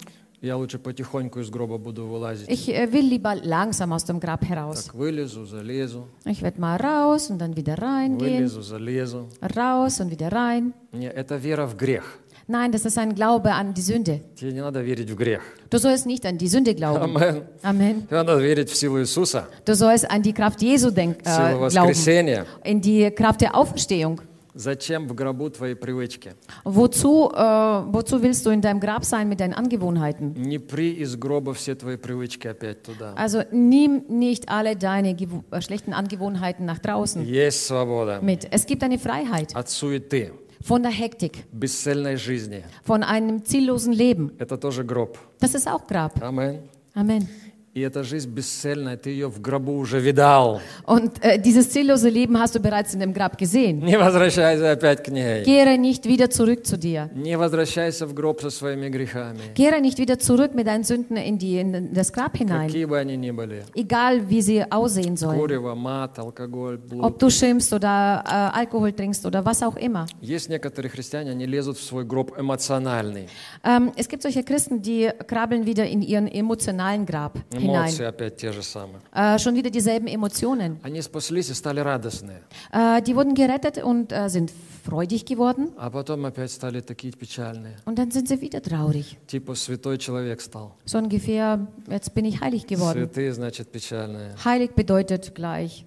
Я лучше потихоньку из гроба буду вылазить. Ich äh, will lieber langsam aus dem Grab heraus. Так, вылезу, залезу, Ich werde mal raus und dann wieder reingehen, вылезу, залезу. raus und wieder rein. Не, это вера в грех. Nein, das ist ein Glaube an die Sünde. Тебе не надо верить в грех. Du sollst nicht an die Sünde glauben. Амен. Amen. Тебе надо верить в силу Иисуса, Du sollst an die Kraft Jesu denk, в силу äh, glauben. воскресения. In die Kraft der Auferstehung. Зачем в гробу твои привычки? Wozu, äh, wozu willst du in deinem Grab sein mit deinen Angewohnheiten? Не при из гроба все твои привычки опять туда. Also nimm nicht alle deine gewo- äh, schlechten Angewohnheiten nach draußen Есть свобода mit. Es gibt eine Freiheit от суеты, von der Hektik, бесцельной жизни. von einem ziellosen Leben. Это тоже гроб. Das ist auch Grab. Амен. Amen. И эта жизнь бесцельная, ты ее в гробу уже видал. Und äh, dieses ziellose Leben hast du bereits in dem Grab gesehen. Не возвращайся опять к ней. Kehre nicht wieder zurück zu dir. Не возвращайся в гроб со своими грехами. Kehre nicht wieder zurück mit deinen Sünden in, die, in das Grab hinein. Какие бы они ни были. Egal, wie sie aussehen sollen. Курево, мат, алкоголь, блуд. Ob du schimpfst oder äh, Alkohol trinkst oder was auch immer. Есть некоторые христиане, они лезут в свой гроб эмоциональный. Ähm, es gibt solche Christen, die krabbeln wieder in ihren emotionalen Grab hinein. Эмоции опять те же самые. Äh, schon wieder dieselben Emotionen. Они спаслись и стали радостные. Äh, die wurden gerettet und äh, sind freudig geworden. А потом опять стали такие печальные. Und dann sind sie wieder traurig. Типа святой человек стал. So ungefähr, jetzt bin ich heilig geworden. Святые, значит, печальные. Heilig bedeutet gleich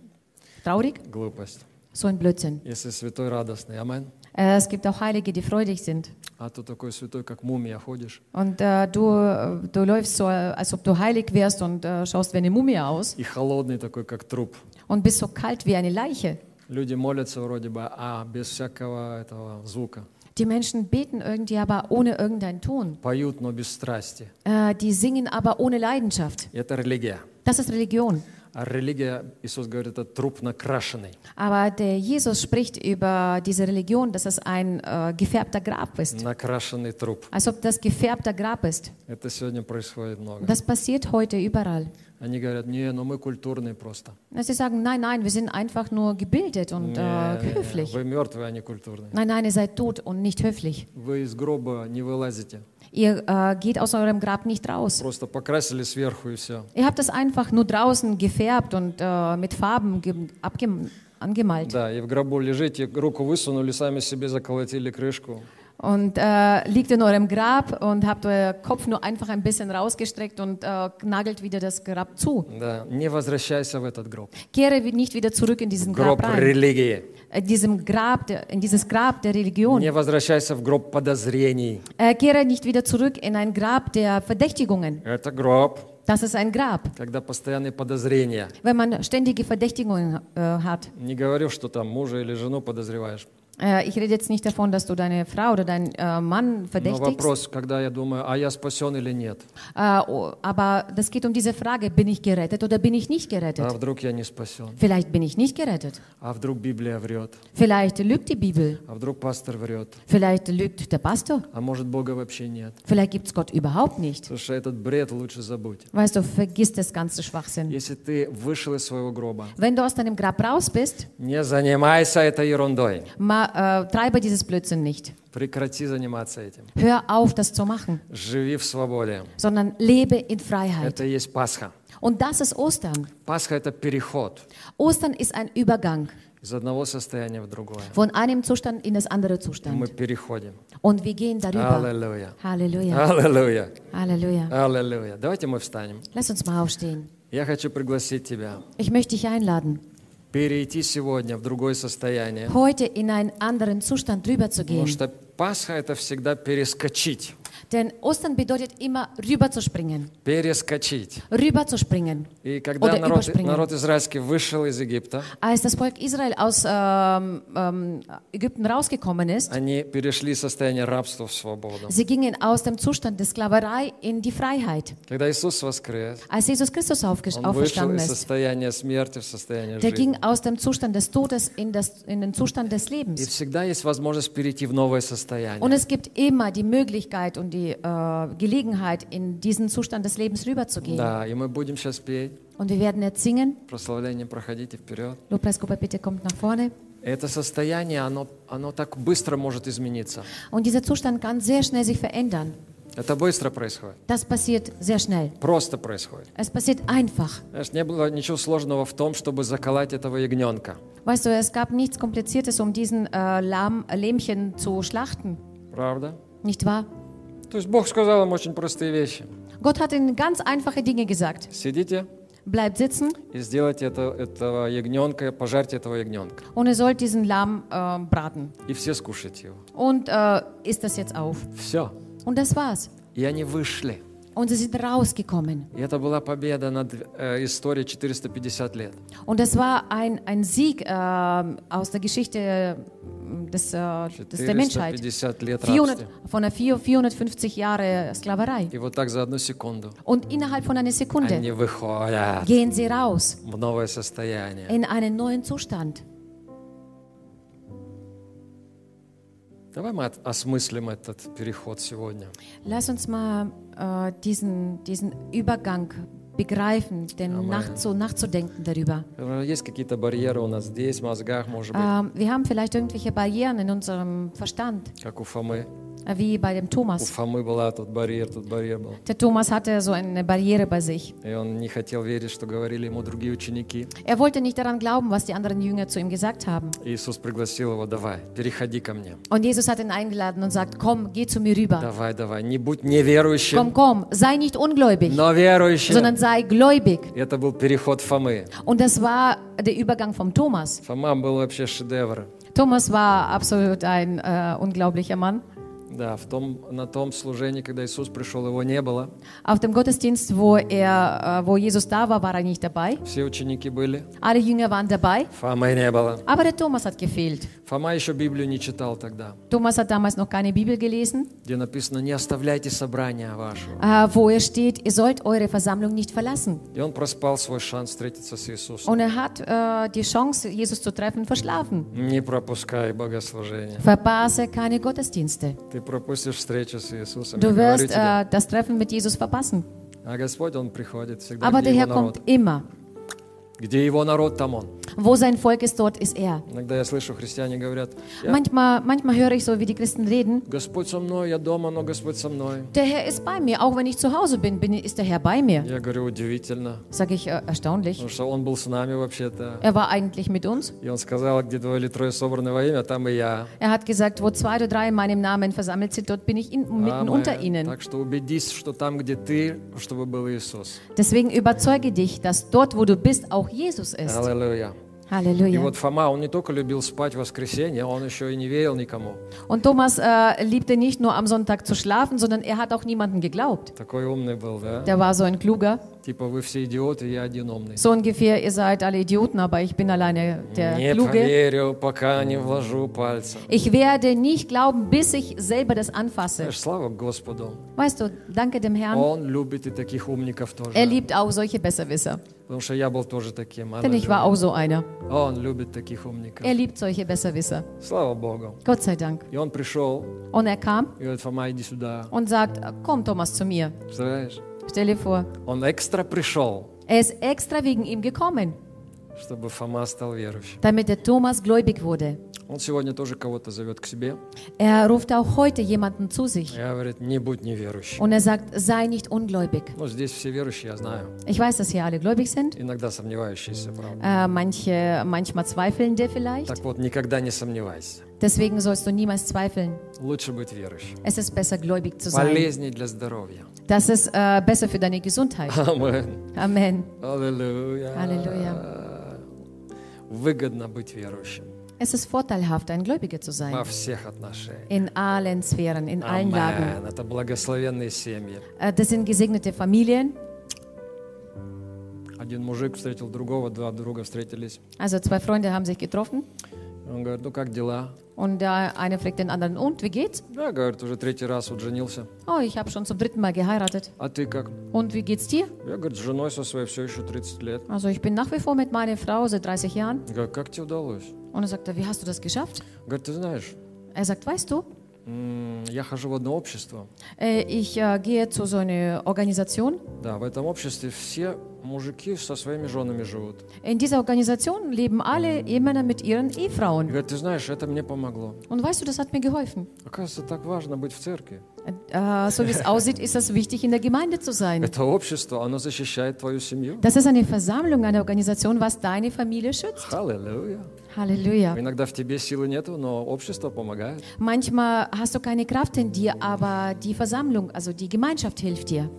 traurig. Глупость. So ein Blödsinn. Если святой радостный, амен. Äh, es gibt auch Heilige, die freudig sind. А то такой святой, как мумия, ходишь. Und äh, du, äh, du läufst so, äh, als ob du heilig wärst und äh, schaust wie eine Mumie aus И холодный такой, как труп. und bist so kalt wie eine Leiche. Люди молятся вроде бы, а без всякого этого звука. Die Menschen beten irgendwie, aber ohne irgendeinen Ton. Поют, но без страсти. Äh, die singen aber ohne Leidenschaft. И это религия. Das ist Religion. А религия, Иисус говорит, это труп накрашенный. Aber der Jesus spricht über diese Religion, dass es ein äh, gefärbter Grab ist. Накрашенный труп. Als ob das gefärbter Grab ist. Это сегодня происходит много. Das passiert heute überall. Они говорят, не, ну мы культурные просто. Sie sagen, nein, nein, wir sind einfach nur gebildet und Не, äh, не, höflich. вы mертвые, а не культурные. Nein, nein, ihr seid tot und nicht höflich. Вы из гроба не вылазите. Ihr äh, geht aus eurem Grab nicht raus. Просто покрасили сверху и все. Ihr habt das einfach nur draußen gefärbt und äh, mit Farben ge- abgem- angemalt. Да, и в гробу лежите, руку высунули, сами себе заколотили крышку. Und äh, liegt in eurem Grab und habt euer Kopf nur einfach ein bisschen rausgestreckt und äh, nagelt wieder das Grab zu. Да, не возвращайся в этот гроб. Kehre wi- nicht wieder zurück in diesen Гроб Grab rein. религии. Äh, diesem Grab, der, in dieses Grab der Religion. Не возвращайся в гроб подозрений. Äh, kehre nicht wieder zurück in ein Grab der Verdächtigungen. Это гроб, Das ist ein Grab, когда постоянные подозрения. wenn man ständige Verdächtigungen äh, hat. Не говорю, что там мужа или жену подозреваешь. Äh, ich rede jetzt nicht davon, dass du deine Frau oder deinen äh, Mann Но verdächtigst, вопрос, когда я думаю, а я спасен или нет? äh, oh, aber das geht um diese Frage, bin ich gerettet oder bin ich nicht А gerettet? вдруг я не спасен? Vielleicht bin ich nicht gerettet. А вдруг Библия врет? Vielleicht lügt die Bibel. А вдруг пастор врет? Vielleicht lügt der Pastor. А может Бога вообще нет? Vielleicht gibt es Gott überhaupt nicht. Слушай, этот бред лучше забудь. Weißt du, vergiss das ganze Schwachsinn. Если ты вышел из своего гроба, Wenn du aus deinem Grab raus bist, не занимайся этой ерундой. ma, äh, treibe dieses Blödsinn nicht. Прекрати заниматься этим. Hör auf, das zu machen, Живи в свободе. sondern lebe in Freiheit. Это и есть Пасха. Und das ist Ostern. Пасха – это переход Ostern ist ein Übergang из одного состояния в другое. von einem Zustand in das andere Мы Zustand. переходим. Und wir gehen darüber. Аллилуйя. Halleluja. Аллилуйя. Halleluja. Аллилуйя. Давайте мы встанем. Lass uns mal aufstehen. Я хочу пригласить тебя Ich möchte dich einladen, Перейти сегодня в другое состояние. heute in einen anderen Zustand Потому что Пасха – это всегда перескочить. Denn Ostern bedeutet immer rüberzuspringen. Перескочить. Rüberzuspringen. И когда Oder народ, überspringen. народ израильский вышел из Египта, Als das Volk Israel aus ähm, ähm, Ägypten rausgekommen ist, они перешли из состояния рабства в свободу. sie gingen aus dem Zustand der Sklaverei in die Freiheit. Когда Иисус воскрес, Als Jesus Christus aufge- Он вышел auferstanden из ist, состояния смерти в состояние der жизни. ging aus dem Zustand des Todes in, das, in den Zustand des И Lebens. всегда есть возможность перейти в новое состояние. Und es gibt immer die Möglichkeit und die äh, Gelegenheit, in diesen Zustand des Lebens rüberzugehen. Да, и мы будем сейчас петь. Und wir werden jetzt singen. Прославление проходите вперед. Lobpreisgruppe, bitte kommt nach vorne. Это состояние, оно, оно так быстро может измениться. Und dieser Zustand kann sehr schnell sich verändern. Это быстро происходит. Das passiert sehr schnell. Просто происходит. Es passiert einfach. Знаешь, не было ничего сложного в том, чтобы заколоть этого ягненка. Weißt du, es gab nichts Kompliziertes, um diesen äh, Lamm, Lämmchen zu schlachten. Правда? Nicht wahr? То есть Бог сказал им очень простые вещи. Gott hat ihnen ganz einfache Dinge gesagt. Sидите Bleibt sitzen и сделайте это, этого ягненка, пожарьте этого ягненка. und ihr sollt diesen Lamm äh, braten. И все скушайте его. Und äh, isst das jetzt auf. Все. Und das war's. И они вышли. Und sie sind rausgekommen. И это была победа над э, историей 450 лет. Und das war ein, ein Sieg äh, aus der Geschichte äh, des, äh, des der Menschheit. 450 лет 400, рабства. von der 4, 450 Jahre Sklaverei. И вот так за одну секунду Und innerhalb von einer Sekunde они выходят gehen sie raus в новое состояние. in einen neuen Zustand. Давай мы от- осмыслим этот переход сегодня. Lass uns mal äh, diesen, diesen Übergang begreifen, denn Amen. nach, so nachzudenken darüber. Э, Есть какие-то барьеры у нас здесь, в мозгах, может быть, Ähm, wir haben vielleicht irgendwelche Barrieren in unserem Verstand, как у Фомы. äh, wie bei dem У Thomas. Фомы была тут барьер, тут барьер был. Der Thomas hatte so eine Barriere bei sich. И он не хотел верить, что говорили ему другие ученики. Er wollte nicht daran glauben, was die anderen Jünger zu ihm gesagt haben. И Иисус пригласил его, давай, переходи ко мне. Und Jesus hat ihn eingeladen und sagt, komm, geh zu mir rüber. Давай, давай, не будь неверующим, Komm, komm, sei nicht ungläubig, но верующим. sondern sei gläubig. И Это был переход Фомы. Und das war der Übergang vom Thomas. Фома был вообще шедевр. Thomas war absolut ein äh, unglaublicher Mann. Да, в том, на том служении, когда Иисус пришел, его не было. Auf dem Gottesdienst, wo, er, äh, wo Jesus da war, war er nicht dabei. Все ученики были. Alle Jünger waren dabei, Фомы не было. aber der Thomas hat gefehlt. Фома еще Библию не читал тогда, Thomas hat damals noch keine Bibel gelesen, где написано «Не оставляйте собрания вашего». äh, wo er steht, ihr sollt eure Versammlung nicht verlassen. И он проспал свой шанс встретиться с Иисусом. Und er hat äh, die Chance, Jesus zu treffen, verschlafen. Не пропускай богослужение. Verpasse keine Gottesdienste. Ты пропустишь встречу с Иисусом. Du wirst äh, das Treffen mit Jesus verpassen. А Господь, Он приходит всегда, Aber der Herr kommt immer. Где Его народ, там Он. Wo sein Volk ist, dort ist er. Иногда я слышу, христиане говорят, «Я- Manchmal, manchmal höre ich so, wie die Christen reden. Господь со мной, я дома, но Господь со мной. Der Herr ist bei mir, auch wenn ich zu Hause bin, bin ist der Herr bei mir. Я говорю, удивительно, Sage ich äh, erstaunlich. потому что Он был с нами вообще-то. Er war eigentlich mit uns. И Он сказал, где двое или трое собраны во имя, там и я. Er hat gesagt, wo zwei oder drei in meinem Namen versammelt sind, dort bin ich in, mitten Амен. unter ihnen. Так что убедись, что там, где ты, чтобы был Иисус. Deswegen überzeuge dich, dass dort, wo du bist, auch Jesus ist. Аллилуйя. И Halleluja. вот Фома, он не только любил спать в воскресенье, он еще и не верил никому. Und Thomas äh, liebte nicht nur am Sonntag zu schlafen, sondern er hat auch niemanden geglaubt. Такой умный был, да? Der war so ein kluger. Типа вы все идиоты, я один умный. So ungefähr, ihr seid alle Idioten, aber ich bin alleine der Не Kluge. поверю, пока не вложу пальца. Ich werde nicht glauben, bis ich selber das anfasse. Знаешь, слава Господу. Weißt du, danke dem Herrn. Он любит и таких умников тоже. Er liebt auch solche Besserwisser. Потому что я был тоже таким. Denn ich war Аллилуйя. auch so einer. Он любит таких умников. Er liebt solche Besserwisser. Слава Богу. Gott sei Dank. И он пришел Und er kam и говорит, Фома, иди сюда. und sagt, komm Thomas zu mir. Представляешь? Stell dir vor, Он экстра пришел, er ist extra wegen ihm gekommen, чтобы Фома стал верующим. damit der Thomas gläubig wurde. Он сегодня тоже кого-то зовет к себе. Er ruft auch heute jemanden zu sich Я говорит, не будь неверующим. und er sagt, sei nicht ungläubig. Ну, здесь все верующие, я знаю. Ich weiß, dass hier alle gläubig sind, Иногда сомневающиеся, правда. äh, manche, manchmal zweifelnde vielleicht. Так вот, никогда не сомневайся. Deswegen sollst du niemals zweifeln. Лучше быть верующим. Es ist besser, gläubig zu sein. Полезней для здоровья. Das ist äh, besser für deine Gesundheit. Амен. Amen. Аллилуйя. Аллилуйя. Выгодно быть верующим Es ist vorteilhaft, ein Gläubiger zu sein. во всех отношениях. In allen Sphären, in allen Lagen. Амен. Это благословенные семьи. Äh, Das sind gesegnete Familien. Один мужик встретил другого, два друга встретились. Also zwei Freunde haben sich getroffen Он говорит, ну как дела? und der eine fragt den anderen, und wie geht's? Да, говорит, уже третий раз вот женился. Oh, ich habe schon zum dritten Mal geheiratet. А ты как? Und wie geht's dir? Я, говорит, с женой со своей все еще 30 лет. Also ich bin nach wie vor mit meiner Frau seit 30 Jahren. Я говорю, как тебе удалось? Und er sagt, wie hast du das geschafft? Говорит, ты знаешь, Er sagt, weißt du, я хожу в одно общество. äh, ich äh, gehe zu so einer Organisation. Да, в этом обществе все In dieser Organisation leben alle Ehemänner mit ihren Ehefrauen. Und weißt du, das hat mir geholfen. Uh, so wie es aussieht, ist es wichtig, in der Gemeinde zu sein. Das ist eine Versammlung, eine Organisation, was deine Familie schützt. Halleluja. Halleluja. Manchmal hast du keine Kraft in dir, aber die Versammlung, also die Gemeinschaft hilft dir.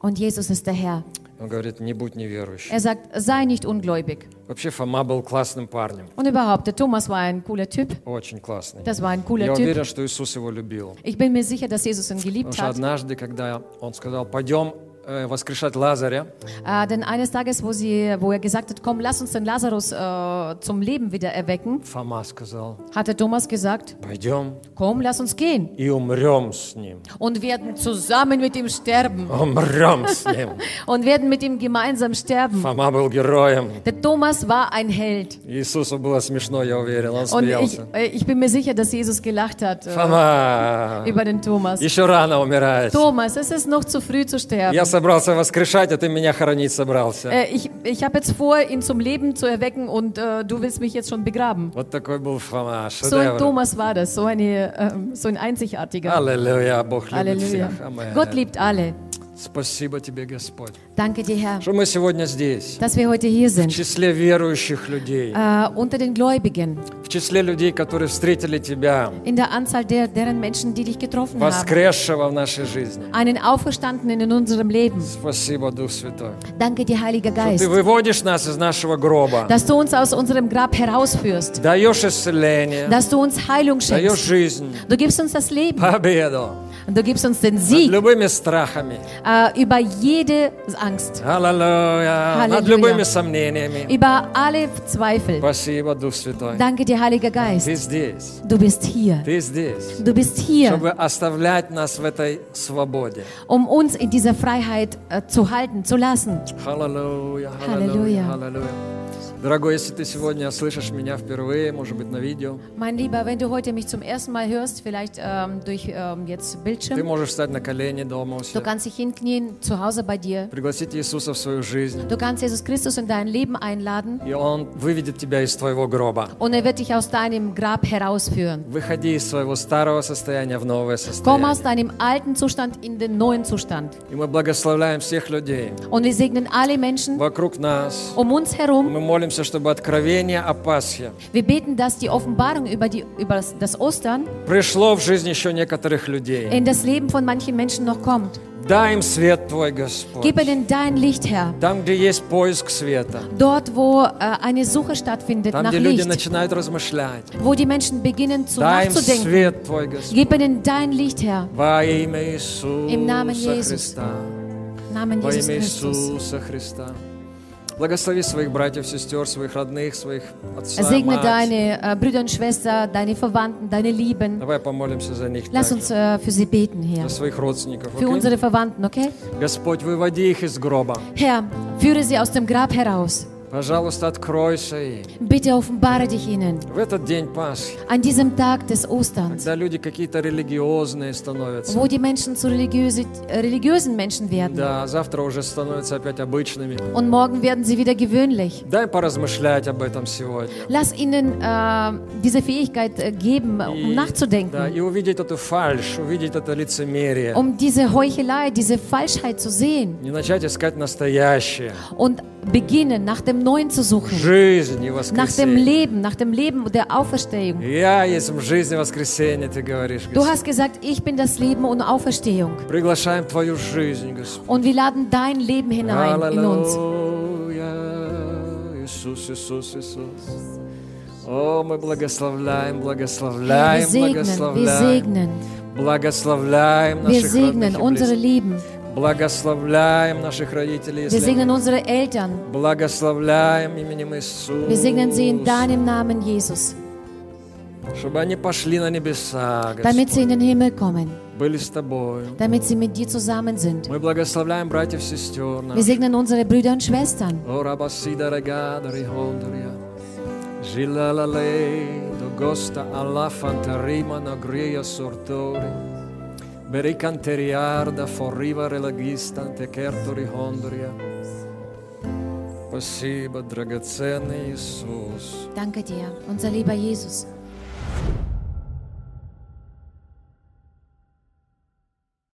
Und Jesus ist der Herr. Он говорит, не будь неверующим. Er sagt, sei nicht ungläubig. Вообще Фома был классным парнем. Und überhaupt, der Thomas war ein cooler Typ. Очень классный. Das war ein Я cooler Typ. уверен, что Иисус его любил. Ich bin mir sicher, dass Jesus ihn Потому geliebt что hat. однажды, когда он сказал, пойдем воскрешать Лазаря, Äh, denn eines Tages, wo, sie, wo er gesagt hat, komm, lass uns den Lazarus äh, zum Leben wieder erwecken, Фома сказал, hat der Thomas gesagt, пойдем komm, lass uns gehen и умрем с ним. und werden zusammen mit ihm sterben Умрем с ним. und werden mit ihm gemeinsam sterben. Фома был героем. Der Thomas war ein Held. Иисусу было смешно, я уверен, он Und ich, смеялся. äh, ich bin mir sicher, dass Jesus gelacht hat äh, Фома, über den Thomas. еще рано умирать. Thomas, es ist noch zu früh zu sterben. Я собрался воскрешать, а ты меня хоронить собрался. Äh, ich ich habe jetzt vor, ihn zum Leben zu erwecken und äh, du willst mich jetzt schon begraben. Вот такой был Фома, So ein шедевр. Thomas war das, so, eine, ähm, so ein einzigartiger. Аллилуйя, Бог любит Halleluja. всех. Аминь. Gott liebt alle. Спасибо тебе, Господь, Danke dir, Herr, что мы сегодня здесь, dass wir heute hier в sind. числе верующих людей, Äh, unter den Gläubigen, в числе людей, которые встретили Тебя, in der Anzahl der, deren Menschen, die dich getroffen haben. воскресшего в нашей жизни. Einen Auferstandenen in unserem Leben. Спасибо, Дух Святой, Danke dir, Heiliger что Geist, Ты выводишь нас из нашего гроба, dass du uns aus unserem Grab herausführst, даешь исцеление, dass du uns Heilung даешь schenkst. жизнь, Du gibst uns das Leben победу und du gibst uns den над Sieg любыми страхами. äh, über jede Angst, Аллилуйя. Над Аллилуйя. любыми сомнениями. über alle Zweifel. Спасибо, Дух Святой. Danke dir, Heiliger Geist. Ты здесь. Du bist hier. Ты здесь. Du bist hier, Чтобы оставлять нас в этой свободе. um uns in dieser Freiheit äh, zu halten, zu lassen. Аллилуйя. Аллилуйя. Аллилуйя. Дорогой, если ты сегодня слышишь меня впервые, может быть, на видео, Mein Lieber, wenn du heute mich zum ersten Mal hörst, vielleicht ähm, durch ähm, jetzt ты Bildschirm, можешь встать на колени дома у du себя, kannst dich hinknien zu Hause bei dir. пригласить Иисуса в свою жизнь, Du kannst Jesus Christus in dein Leben einladen и Он выведет тебя из твоего гроба. und er wird dich aus deinem Grab herausführen. Выходи из своего старого состояния в новое Komm aus состояние. deinem alten Zustand in den neuen Zustand. И мы благословляем всех людей Und wir segnen alle Menschen вокруг нас. um uns herum. Мы молимся, чтобы откровение о Пасхе Wir beten, dass die Offenbarung über, die, über das- das Ostern пришло в жизнь еще некоторых людей. in das Leben von manchen Menschen noch kommt. Дай им свет Твой, Господь. Gib ihnen dein Licht, Herr. Там, где есть поиск света. Dort, wo äh, eine Suche stattfindet Там, nach где люди Licht, начинают размышлять. wo die Menschen beginnen zu Дай им nachzudenken. свет Твой, Господь. Gib ihnen dein Licht, Herr. Во имя Иисуса Im Namen Jesus. Христа. Im Namen Во Jesus имя Christus. Иисуса Христа. Благослови своих братьев, сестер, своих родных, своих отца, Segne мать. deine äh, Brüder und Schwestern, deine Verwandten, deine Lieben. Давай помолимся за них Lass также, uns äh, für sie beten, Herr. за своих родственников. Für окей? unsere Verwandten, okay? Господь, выводи их из гроба. Herr, führe sie aus dem Grab heraus. Пожалуйста, откройся им. Bitte offenbare dich ihnen. В этот день Пасхи, An diesem Tag des Osterns, когда люди какие-то религиозные становятся, wo die Menschen zu religiöse, äh, religiösen Menschen werden. да, завтра уже становятся опять обычными. Und morgen werden sie wieder gewöhnlich. Дай поразмышлять об этом сегодня. Lass ihnen äh, diese Fähigkeit äh, geben, um И, да, nachzudenken, и увидеть эту фальшь, увидеть это лицемерие. um diese Heuchelei, diese Falschheit zu sehen Не начать искать настоящее. und beginnen, nach dem Neuen zu suchen, Жизнь и nach dem воскресенье. Leben, nach dem Leben der Auferstehung. Я есть жизнь и воскресенье, ты говоришь, Du Господь. hast gesagt, ich bin das Leben und Auferstehung. Приглашаем Твою жизнь, Господь. Und wir laden dein Leben hinein in uns. Аллилуйя. Иисус, Иисус, Иисус. О, мы благословляем, Herr, wir благословляем, segnen, wir благословляем. segnen, Благословляем wir наших segnen родных и unsere близких. Lieben, Благословляем наших родителей, wir segnen unsere Eltern, Благословляем именем Иисуса. wir segnen sie in deinem Namen, Jesus, Чтобы они пошли на небеса, Господь, damit sie in den Himmel kommen, были с Тобою. damit sie mit dir zusammen sind. Мы благословляем братьев и сестер Wir наших. segnen unsere Brüder und Schwestern. О, рабасида регада рихондрия. Жилалалей, до госта алла фантарима нагрия сортори. Бери кантериарда форрива релагистан текерто рихондрия. Спасибо, драгоценный Иисус. Danke dir, unser lieber Jesus.